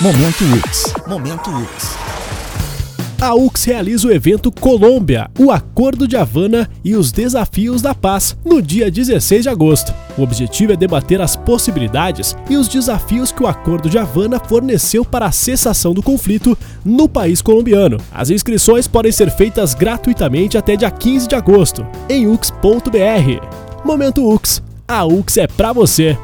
Momento UX. Momento UX. A UX realiza o evento Colômbia, o Acordo de Havana e os Desafios da Paz, no dia 16 de agosto. O objetivo é debater as possibilidades e os desafios que o Acordo de Havana forneceu para a cessação do conflito no país colombiano. As inscrições podem ser feitas gratuitamente até dia 15 de agosto, em ux.br. Momento UX. A UX é para você.